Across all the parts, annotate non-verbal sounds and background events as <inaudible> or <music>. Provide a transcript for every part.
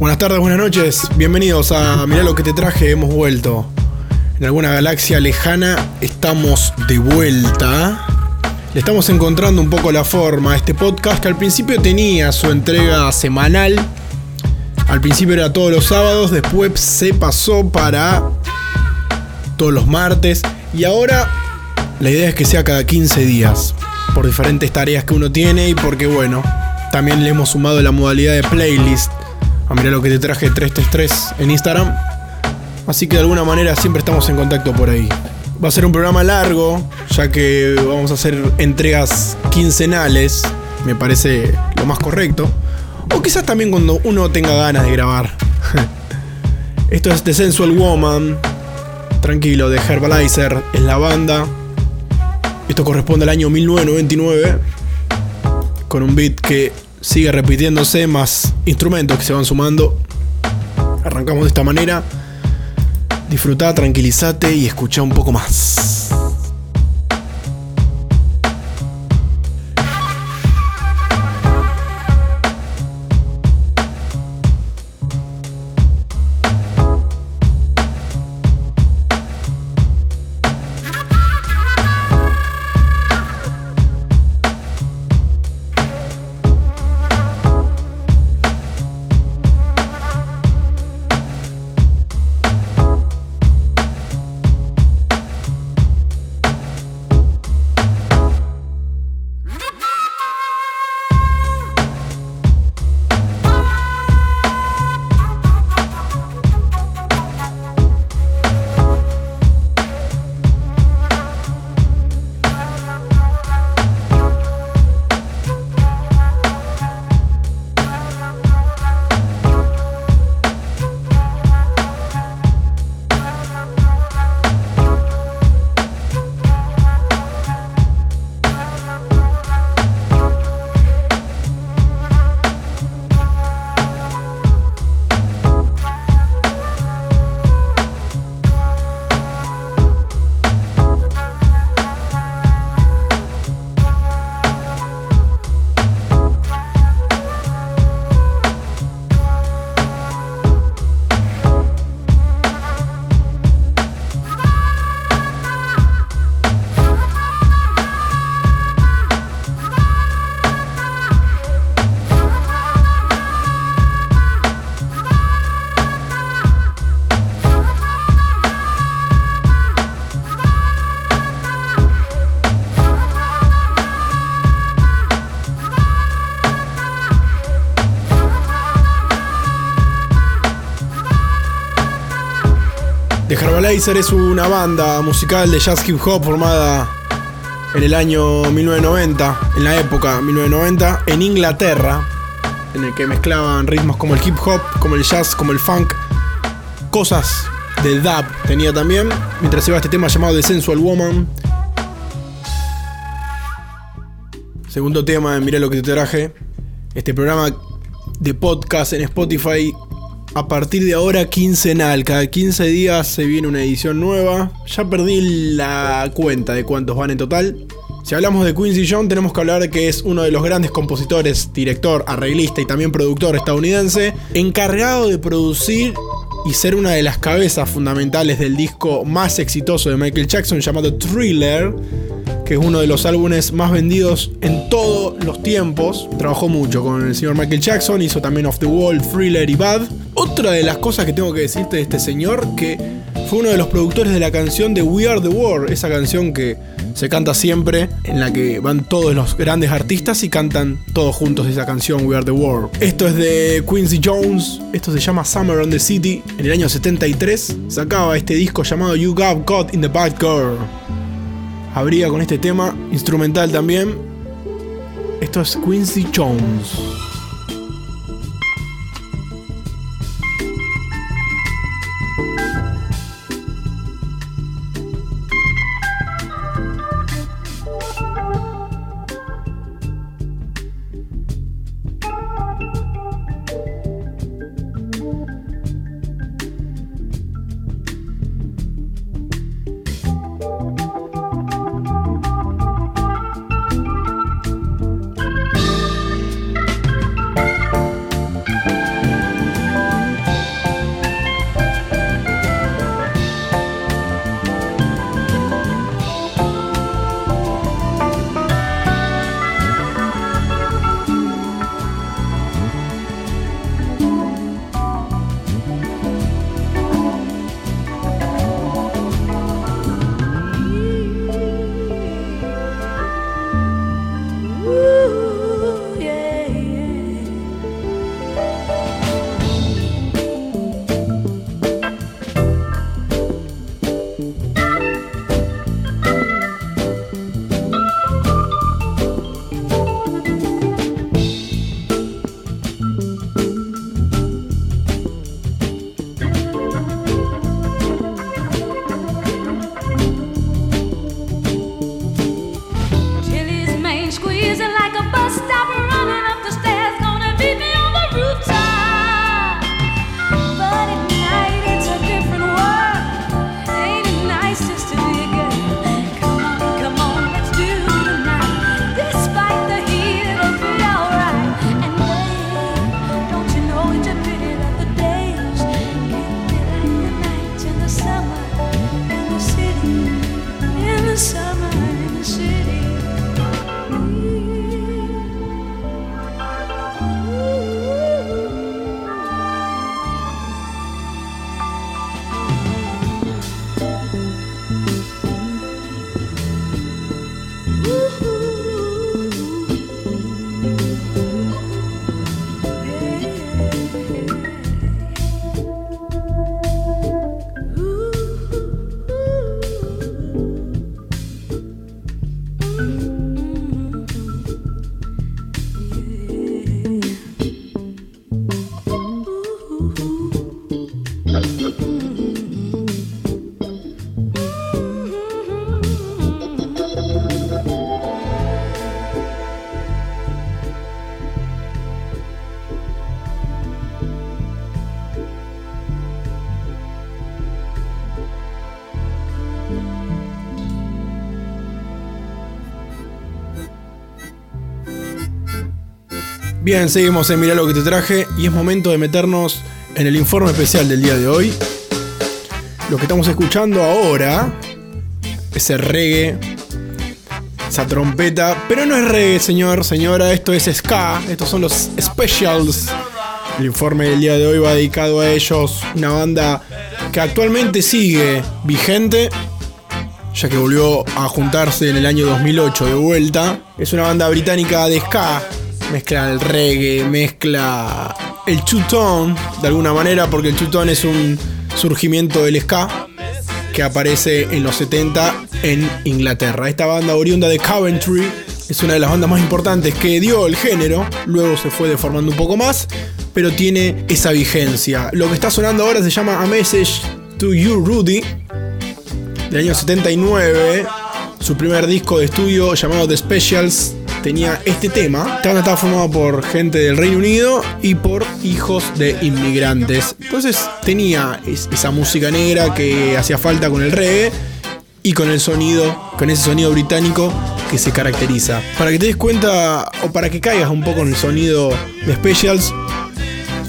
Buenas tardes, buenas noches. Bienvenidos a Mirá lo que te traje. Hemos vuelto. En alguna galaxia lejana estamos de vuelta. Le estamos encontrando un poco la forma a este podcast que al principio tenía su entrega semanal. Al principio era todos los sábados, después se pasó para todos los martes y ahora la idea es que sea cada 15 días por diferentes tareas que uno tiene y porque bueno, también le hemos sumado la modalidad de playlist. A mirar lo que te traje 333 en Instagram. Así que de alguna manera siempre estamos en contacto por ahí. Va a ser un programa largo, ya que vamos a hacer entregas quincenales, me parece lo más correcto. O quizás también cuando uno tenga ganas de grabar. <laughs> Esto es The Sensual Woman, tranquilo, de Herbalizer, es la banda. Esto corresponde al año 1999, con un beat que sigue repitiéndose, más instrumentos que se van sumando. Arrancamos de esta manera. Disfruta, tranquilízate y escucha un poco más. The Herbalizer es una banda musical de jazz hip hop formada en el año 1990, en la época 1990, en Inglaterra, en el que mezclaban ritmos como el hip hop, como el jazz, como el funk, cosas del dub tenía también, mientras iba este tema llamado The Sensual Woman. Segundo tema Mirá lo que te traje. Este programa de podcast en Spotify a partir de ahora quincenal. Cada 15 días se viene una edición nueva. Ya perdí la cuenta de cuántos van en total. Si hablamos de Quincy Jones, tenemos que hablar que es uno de los grandes compositores, director, arreglista y también productor estadounidense, encargado de producir y ser una de las cabezas fundamentales del disco más exitoso de Michael Jackson llamado Thriller, que es uno de los álbumes más vendidos en todos los tiempos. Trabajó mucho con el señor Michael Jackson, hizo también Off the Wall, Thriller y Bad. Otra de las cosas que tengo que decirte de este señor, que fue uno de los productores de la canción de We Are the World, esa canción que se canta siempre, en la que van todos los grandes artistas y cantan todos juntos esa canción We Are the World. Esto es de Quincy Jones, esto se llama Summer on the City. En el año 73 sacaba este disco llamado You Got Caught in the Bad Girl. Habría con este tema, instrumental también. Esto es Quincy Jones. Bien, seguimos en Mirá lo que te traje y es momento de meternos en el informe especial del día de hoy. Lo que estamos escuchando ahora, ese reggae, esa trompeta, pero no es reggae, señor, señora, esto es ska, estos son los specials. El informe del día de hoy va dedicado a ellos, una banda que actualmente sigue vigente, ya que volvió a juntarse en el año 2008 de vuelta. Es una banda británica de ska, mezcla el reggae, mezcla el two-tone de alguna manera, porque el two-tone es un surgimiento del ska que aparece en los 70 en Inglaterra. Esta banda oriunda de Coventry es una de las bandas más importantes que dio el género, luego se fue deformando un poco más, pero tiene esa vigencia. Lo que está sonando ahora se llama A Message to You Rudy, del año 79, su primer disco de estudio llamado The Specials tenía este tema. Banda estaba formada por gente del Reino Unido y por hijos de inmigrantes. Entonces tenía esa música negra que hacía falta con el reggae y con el sonido, con ese sonido británico que se caracteriza. Para que te des cuenta o para que caigas un poco en el sonido de Specials,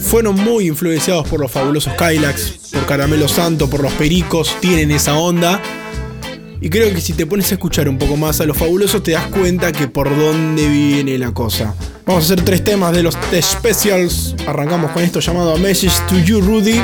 fueron muy influenciados por los fabulosos Kylax, por Caramelo Santo, por los Pericos, tienen esa onda. Y creo que si te pones a escuchar un poco más a los fabulosos te das cuenta que por dónde viene la cosa. Vamos a hacer tres temas de los Specials. Arrancamos con esto llamado Message to You Rudy.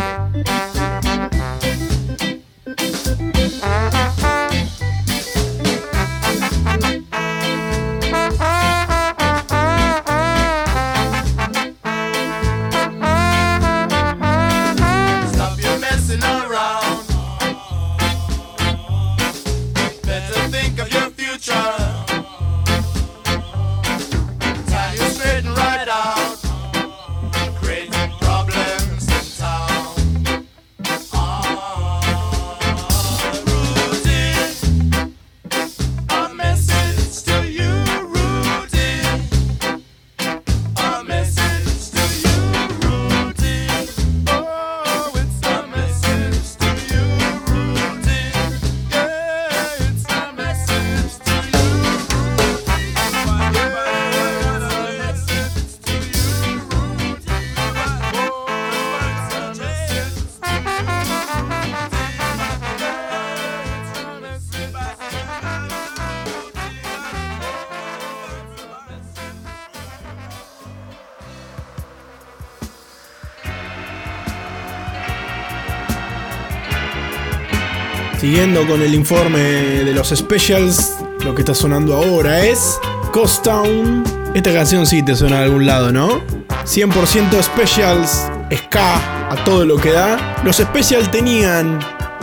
Siguiendo con el informe de los specials, lo que está sonando ahora es Ghost Town. Esta canción sí te suena de algún lado, ¿no? 100% specials, ska, a todo lo que da. Los specials tenían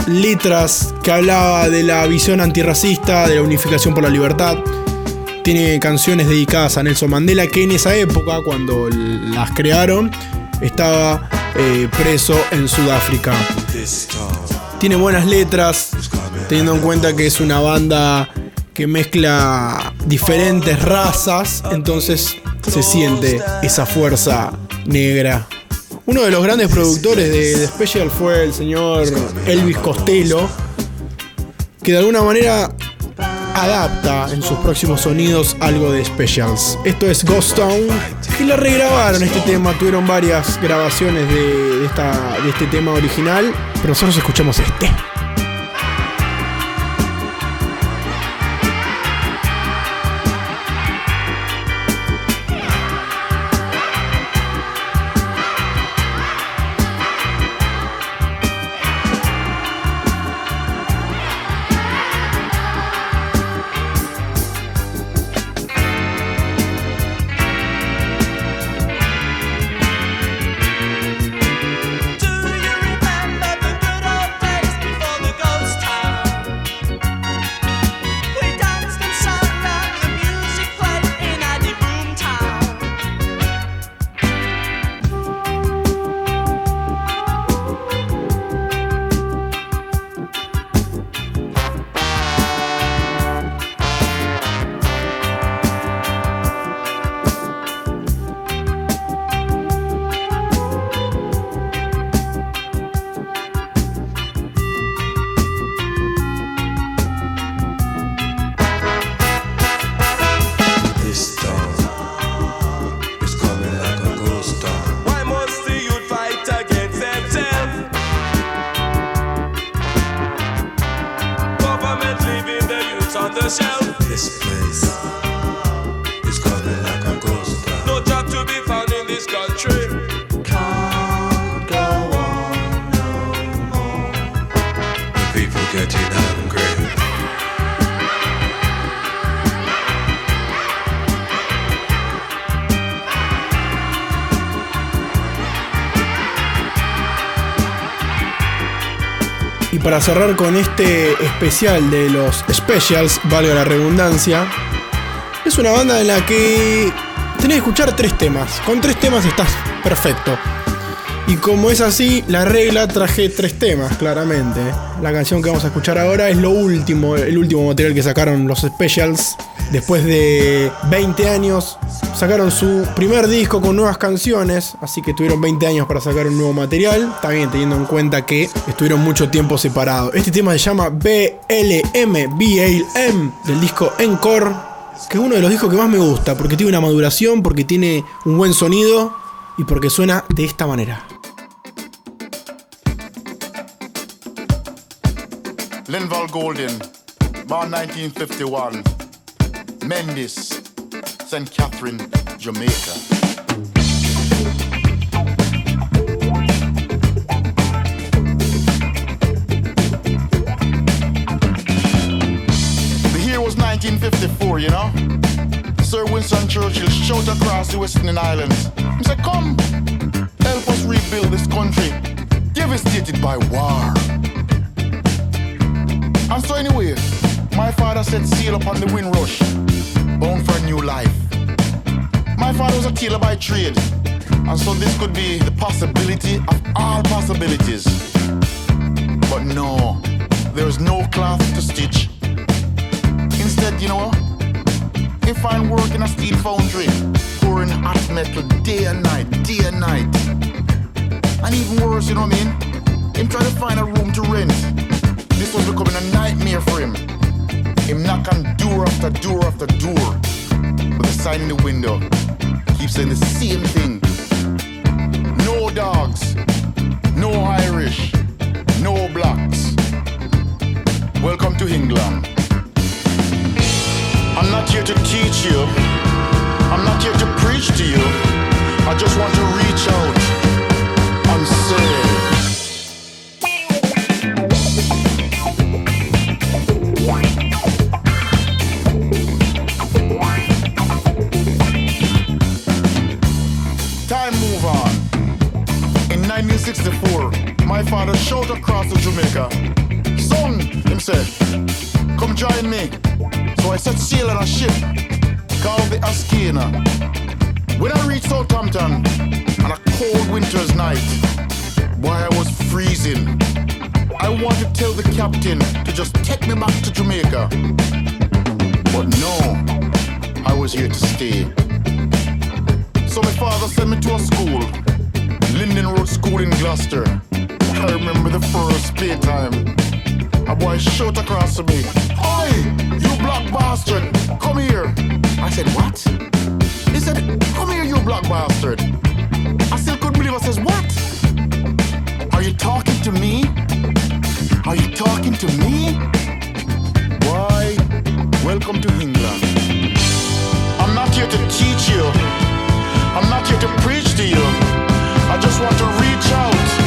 letras que hablaba de la visión antirracista, de la unificación por la libertad. Tiene canciones dedicadas a Nelson Mandela, que en esa época, cuando las crearon, estaba eh, preso en Sudáfrica tiene buenas letras, teniendo en cuenta que es una banda que mezcla diferentes razas, entonces se siente esa fuerza negra. Uno de los grandes productores de, The Special fue el señor Elvis Costello, que de alguna manera adapta en sus próximos sonidos algo de Specials. Esto es Ghost Town, que lo regrabaron este tema, tuvieron varias grabaciones de, esta, de este tema original, pero nosotros escuchamos este. Para cerrar con este especial de los specials, valga la redundancia, es una banda en la que tenés que escuchar tres temas. Con tres temas estás perfecto. Y como es así, la regla traje tres temas, claramente. La canción que vamos a escuchar ahora es lo último, el último material que sacaron los Specials. Después de 20 años, sacaron su primer disco con nuevas canciones, así que tuvieron 20 años para sacar un nuevo material, también teniendo en cuenta que estuvieron mucho tiempo separados. Este tema se llama BLM, BLM, del disco Encore, que es uno de los discos que más me gusta, porque tiene una maduración, porque tiene un buen sonido y porque suena de esta manera. Linval Golden, born 1951. Mendes, St. Catherine, Jamaica. The year was 1954, you know? Sir Winston Churchill shot across the Western Islands. He said, Come, help us rebuild this country devastated by war. And so, anyway, my father set sail upon the windrush, bound for a new life. My father was a tailor by trade, and so this could be the possibility of all possibilities. But no, there is no cloth to stitch. Instead, you know, he find work in a steel foundry, pouring hot metal day and night, day and night. And even worse, you know what I mean? Him try to find a room to rent. This was becoming a nightmare for him. Him knock on door after door after door. With a sign in the window. Keep saying the same thing. No dogs. No Irish. No blacks. Welcome to England. I'm not here to teach you. I'm not here to preach to you. I just want to reach out and say. Night, I was freezing, I wanted to tell the captain to just take me back to Jamaica. But no, I was here to stay. So my father sent me to a school, Linden Road School in Gloucester. I remember the first playtime. A boy shot across to me. Oi, you black bastard, come here. I said, what? He said, come here, you black bastard. Says, what? Are you talking to me? Are you talking to me? Why, welcome to England. I'm not here to teach you. I'm not here to preach to you. I just want to reach out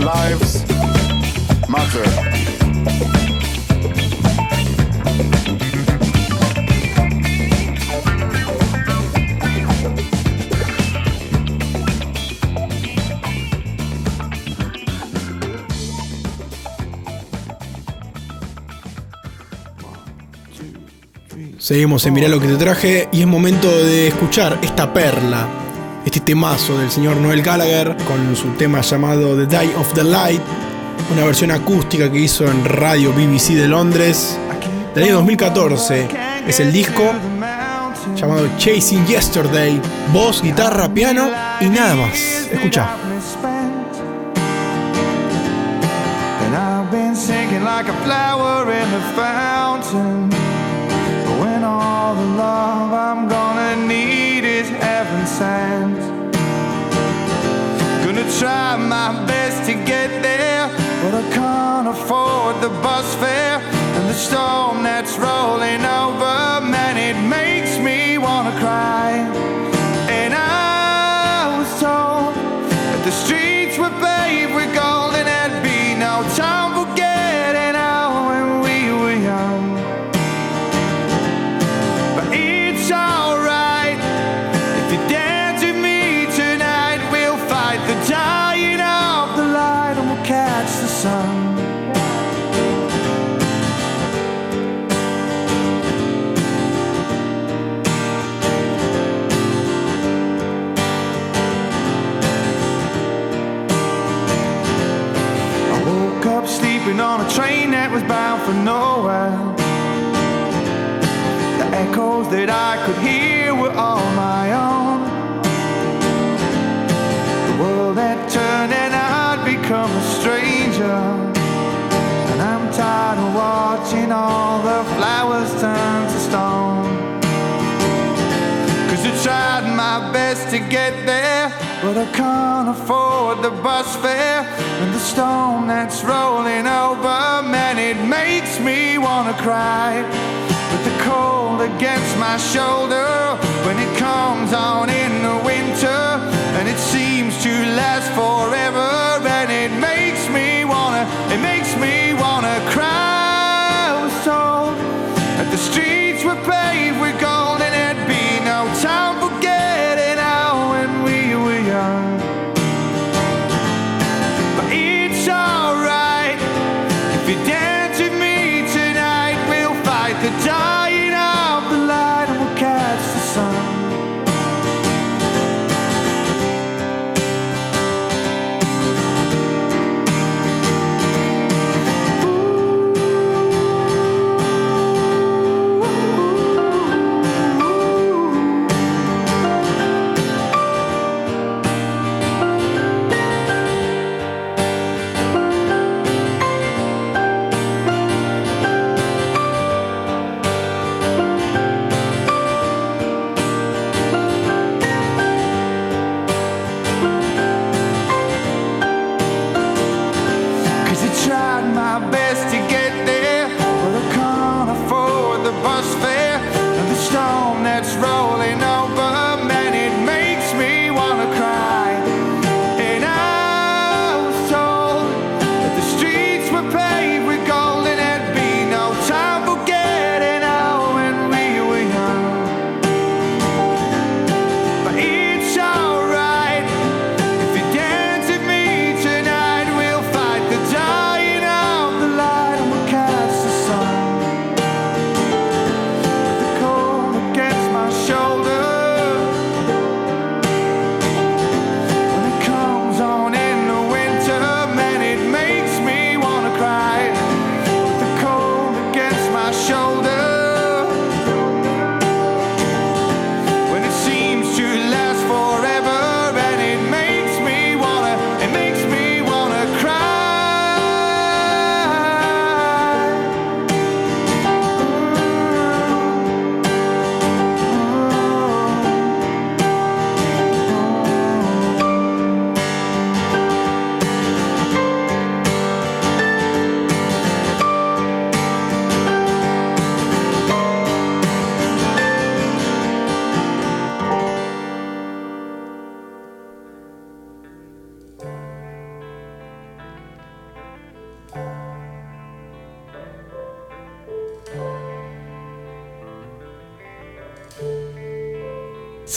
lives matter. Seguimos en Mirá lo que te traje y es momento de escuchar esta perla este temazo del señor Noel Gallagher con su tema llamado The Day of the Light, una versión acústica que hizo en radio BBC de Londres del año 2014. Es el disco llamado Chasing Yesterday, voz, guitarra, piano y nada más. Escucha. try my best to get there, but I can't afford the bus fare and the storm that's rolling over. Man, it makes me wanna cry. show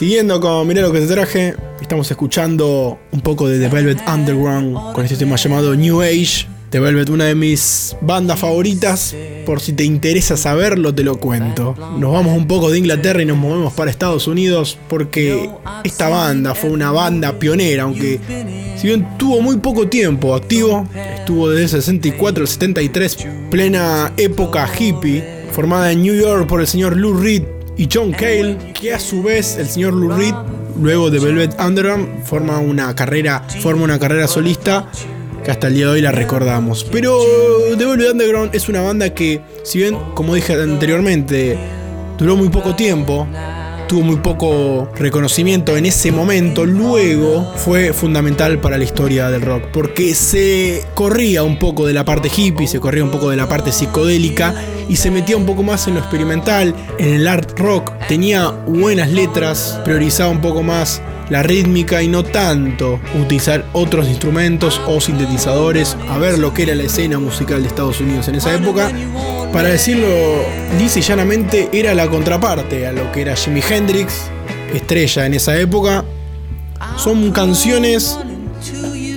Siguiendo con Mirá lo que te traje, estamos escuchando un poco de The Velvet Underground con este tema llamado New Age. The Velvet, una de mis bandas favoritas. Por si te interesa saberlo, te lo cuento. Nos vamos un poco de Inglaterra y nos movemos para Estados Unidos porque esta banda fue una banda pionera, aunque si bien tuvo muy poco tiempo activo, estuvo desde el 64 al 73, plena época hippie, formada en New York por el señor Lou Reed y John Cale, que a su vez el señor Lou Reed, luego de Velvet Underground, forma una carrera, forma una carrera solista que hasta el día de hoy la recordamos. Pero The Velvet Underground es una banda que, si bien, como dije anteriormente, duró muy poco tiempo, tuvo muy poco reconocimiento en ese momento, luego fue fundamental para la historia del rock, porque se corría un poco de la parte hippie, se corría un poco de la parte psicodélica y se metía un poco más en lo experimental, en el art rock, tenía buenas letras, priorizaba un poco más la rítmica y no tanto utilizar otros instrumentos o sintetizadores, a ver lo que era la escena musical de Estados Unidos en esa época. Para decirlo y llanamente, era la contraparte a lo que era Jimi Hendrix, estrella en esa época. Son canciones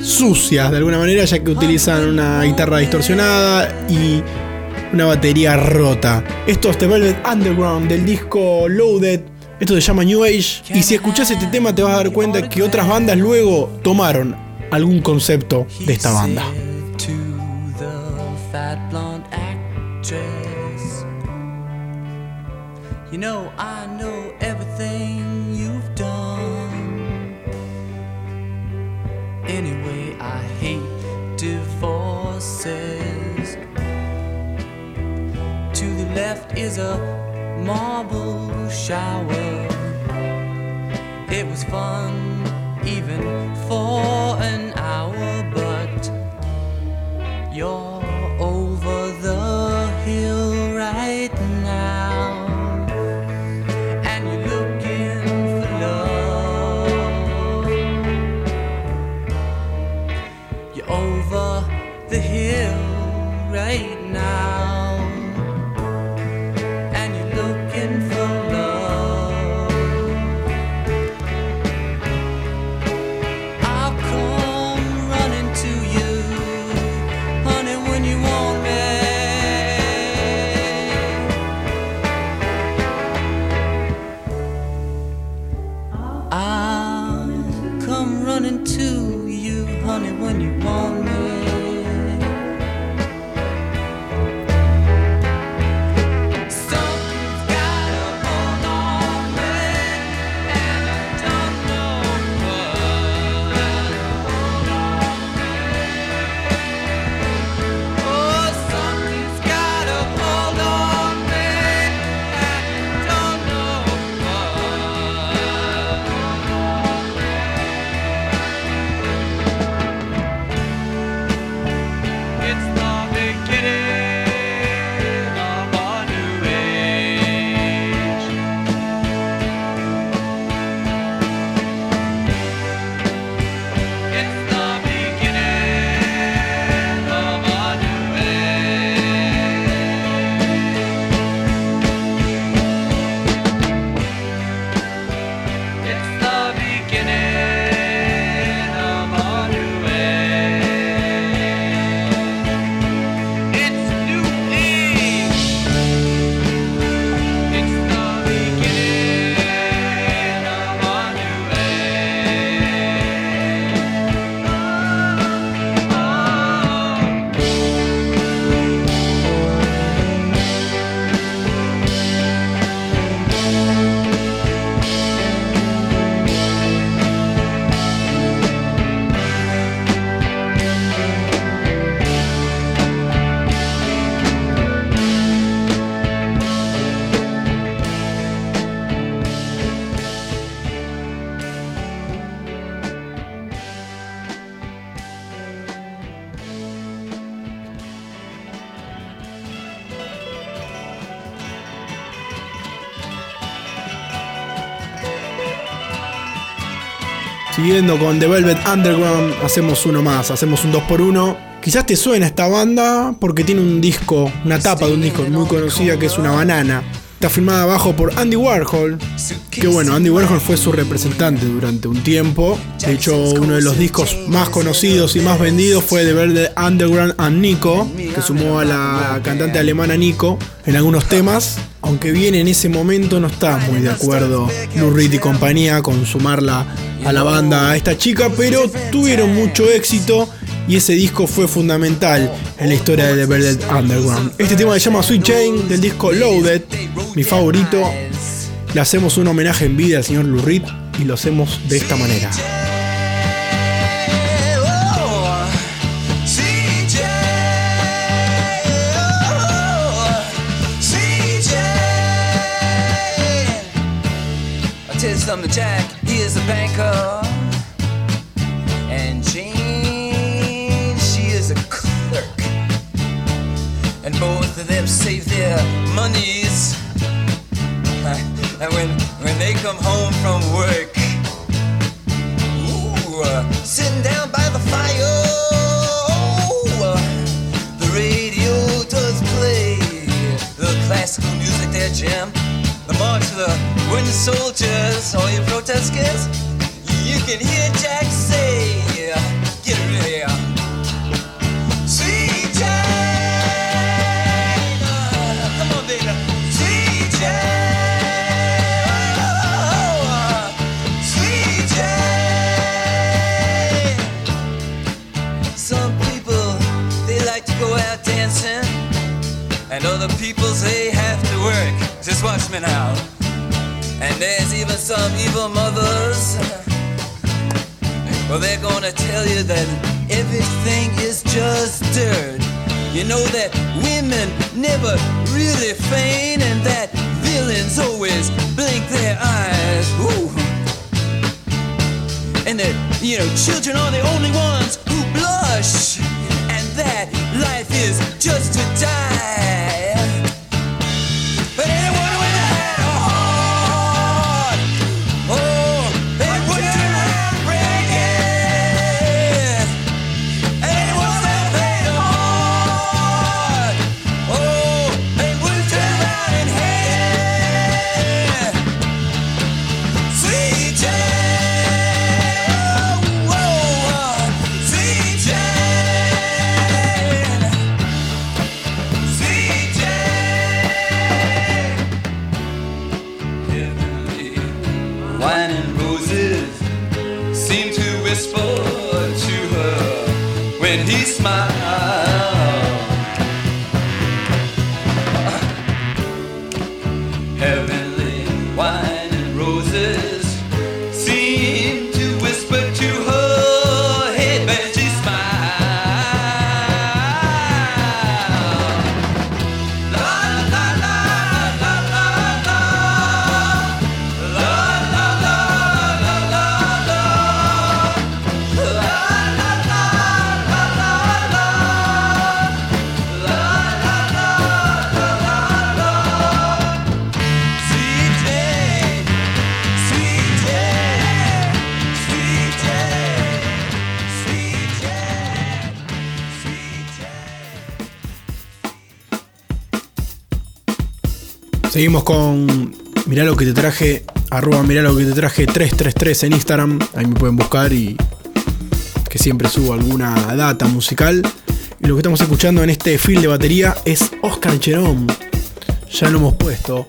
sucias de alguna manera, ya que utilizan una guitarra distorsionada y una batería rota. Esto es The Velvet Underground del disco Loaded esto se llama New Age. Y si escuchas este tema te vas a dar cuenta que otras bandas luego tomaron algún concepto de esta banda. You know, I know everything you've done. Anyway, I hate divorces. To the left is a marble shower. It was fun even for an hour, but you're Siguiendo con The Velvet Underground, hacemos uno más, hacemos un 2x1. Quizás te suena esta banda porque tiene un disco, una tapa de un disco muy conocida que es una banana. Está filmada abajo por Andy Warhol. Que bueno, Andy Warhol fue su representante durante un tiempo. De hecho, uno de los discos más conocidos y más vendidos fue The Verde Underground and Nico, que sumó a la cantante alemana Nico en algunos temas. Aunque bien en ese momento no estaba muy de acuerdo Lou y compañía con sumarla a la banda a esta chica, pero tuvieron mucho éxito y ese disco fue fundamental en la historia de The Velvet Underground. Este tema se llama Sweet Chain del disco Loaded, mi favorito. Le hacemos un homenaje en vida al señor Lou y lo hacemos de esta manera. Jack, he is a banker. And Jane, she is a clerk. and both of them save their monies. <laughs> And when when they come home from work, Seguimos con Mirá lo que te traje, arroba mirá lo que te traje 333 en Instagram. Ahí me pueden buscar y que siempre subo alguna data musical. Y lo que estamos escuchando en este film de batería es Oscar Jerome. Ya lo hemos puesto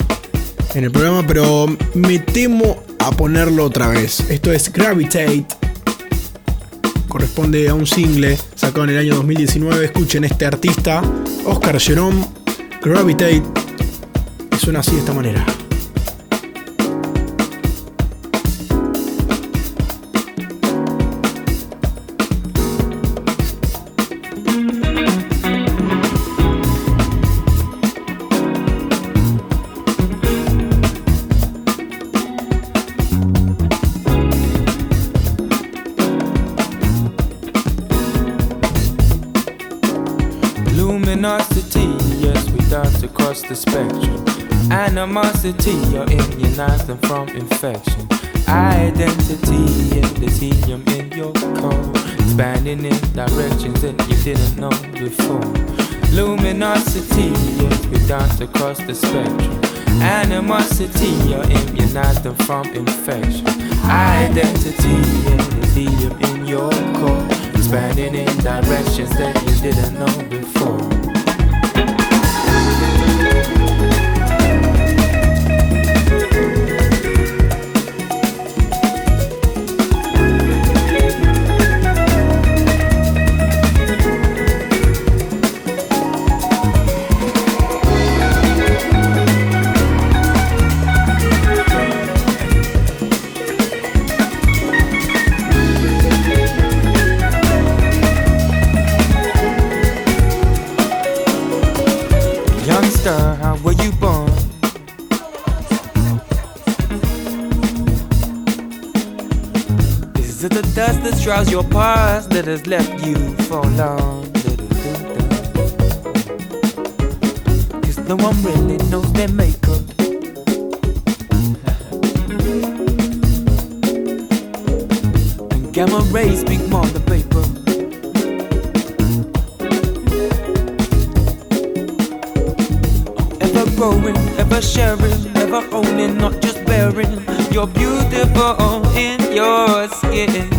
en el programa, pero me temo a ponerlo otra vez. Esto es Gravitate. Corresponde a un single sacado en el año 2019. Escuchen este artista, Oscar Jerome, Gravitate suena así de esta manera. Spectrum. You're immunized them from infection. Identity and the helium in your core, expanding in directions that you didn't know before. Luminosity, we dance across the spectrum. Animosity, you're immunized them from infection. Identity and the helium in your core, expanding in directions that you didn't know before. Shrouds your past that has left you forlorn? Cause no one really knows their makeup. And gamma rays speak more than paper. Ever growing, ever sharing, ever owning, not just bearing. You're beautiful in your skin,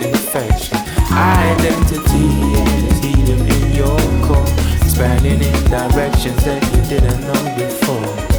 infection. Identity, yes, helium in your core, expanding in directions that you didn't know before.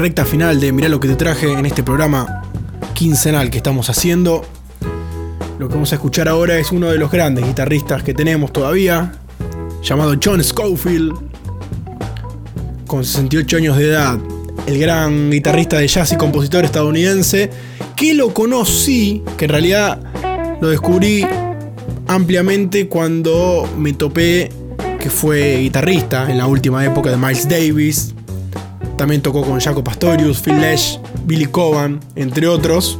Recta final de Mirá lo que te traje en este programa quincenal que estamos haciendo, lo que vamos a escuchar ahora es uno de los grandes guitarristas que tenemos todavía, llamado John Schofield, con 68 años de edad, el gran guitarrista de jazz y compositor estadounidense, que lo conocí, que en realidad lo descubrí ampliamente cuando me topé que fue guitarrista en la última época de Miles Davis. También tocó con Jaco Pastorius, Phil Lesh, Billy Coban, entre otros.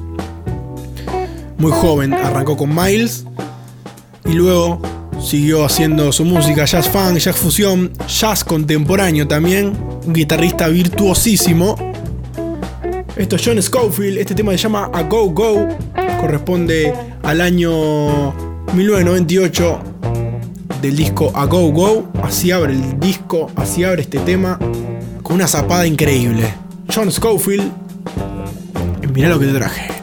Muy joven, arrancó con Miles y luego siguió haciendo su música jazz funk, jazz fusión, jazz contemporáneo también. Un guitarrista virtuosísimo. Esto es John Schofield, este tema se llama A Go Go, corresponde al año 1998 del disco A Go Go. Así abre el disco, así abre este tema una zapada increíble. John Schofield, mirá lo que te traje.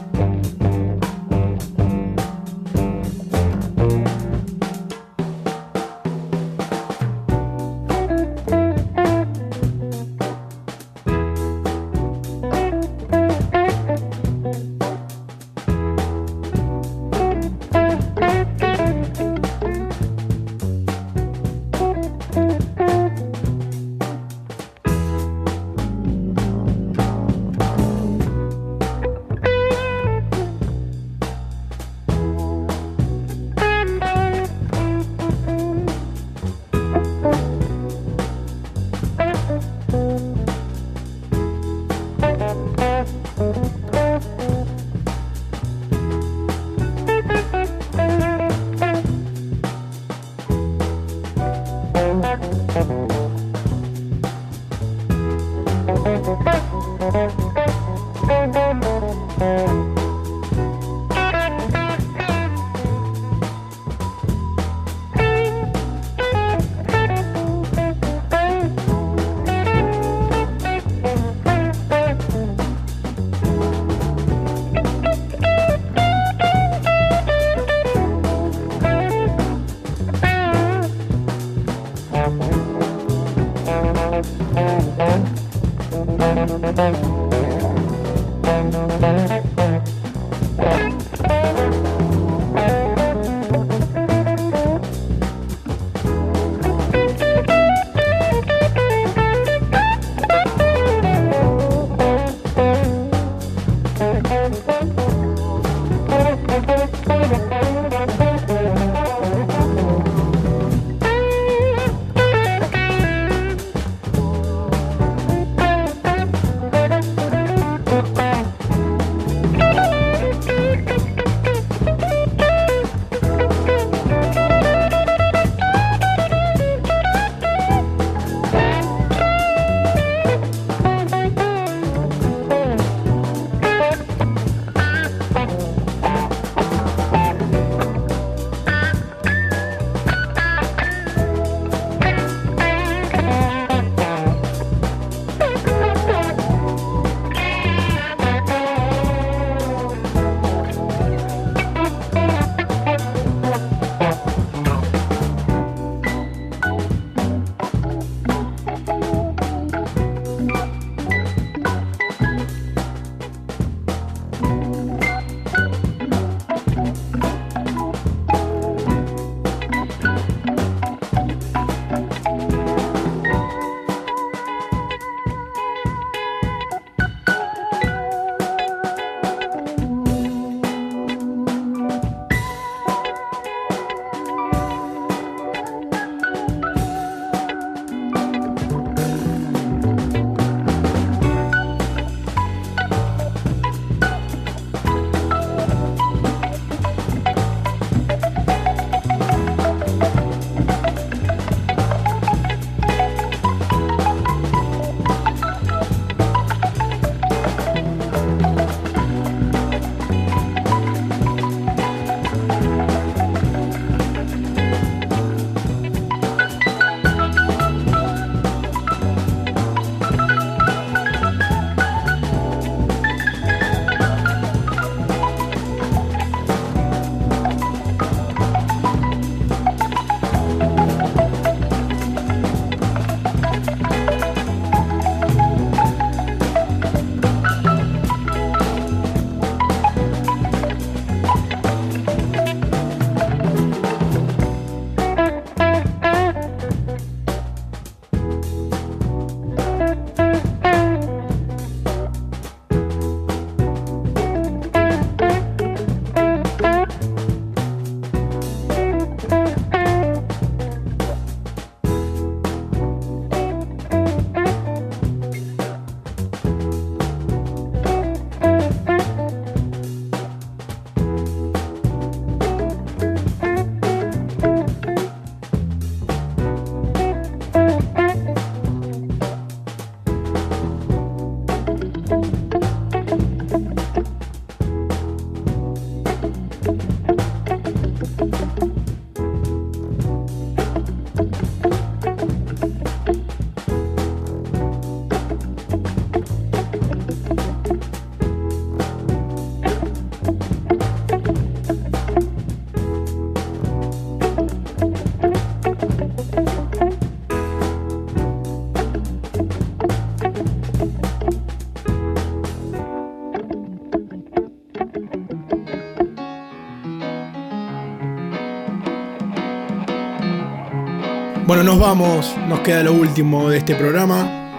Bueno, nos vamos, nos queda lo último de este programa.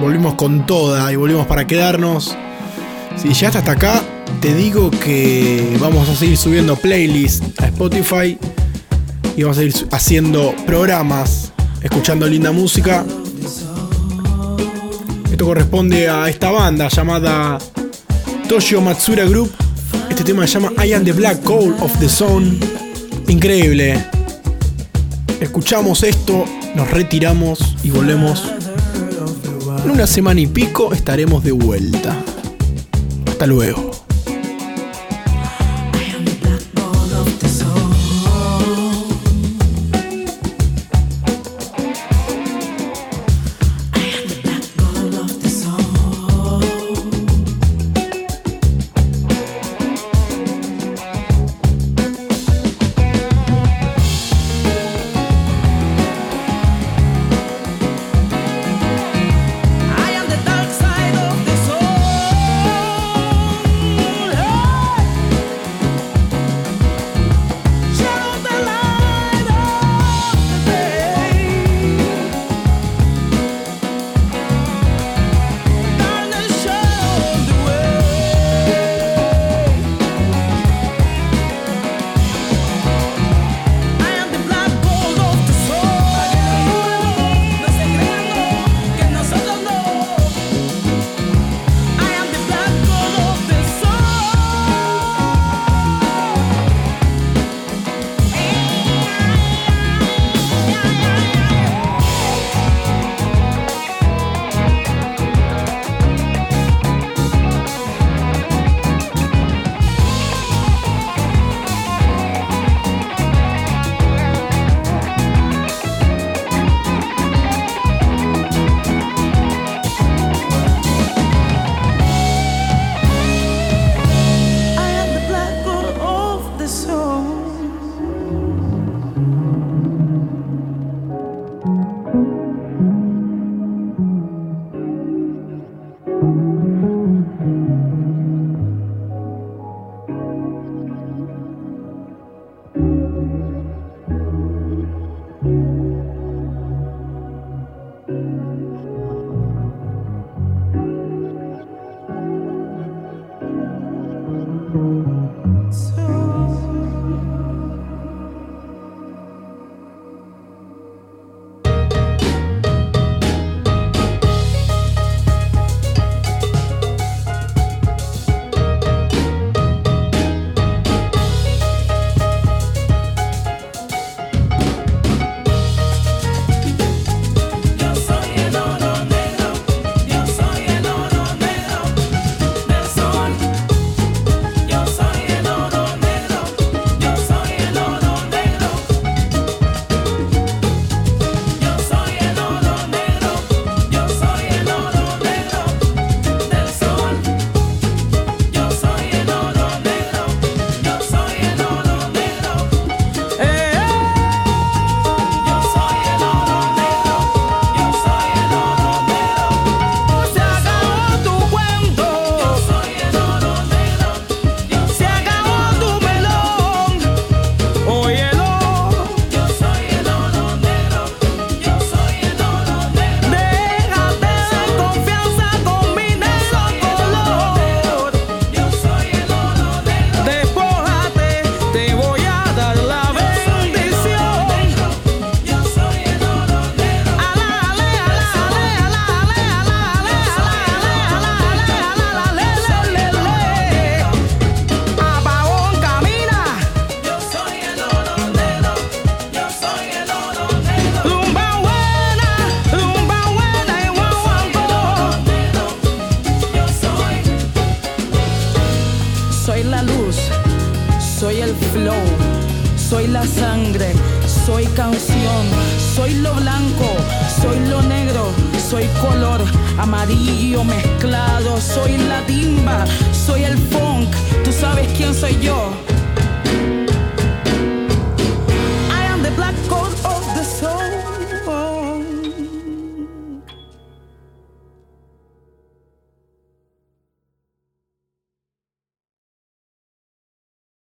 Volvimos con toda y volvimos para quedarnos. Si ya hasta acá, te digo que vamos a seguir subiendo playlists a Spotify y vamos a seguir haciendo programas, escuchando linda música. Esto corresponde a esta banda llamada Toshio Matsura Group. Este tema se llama I am the Black Hole of the Zone. Increíble. Escuchamos esto, nos retiramos y volvemos. En una semana y pico estaremos de vuelta. Hasta luego.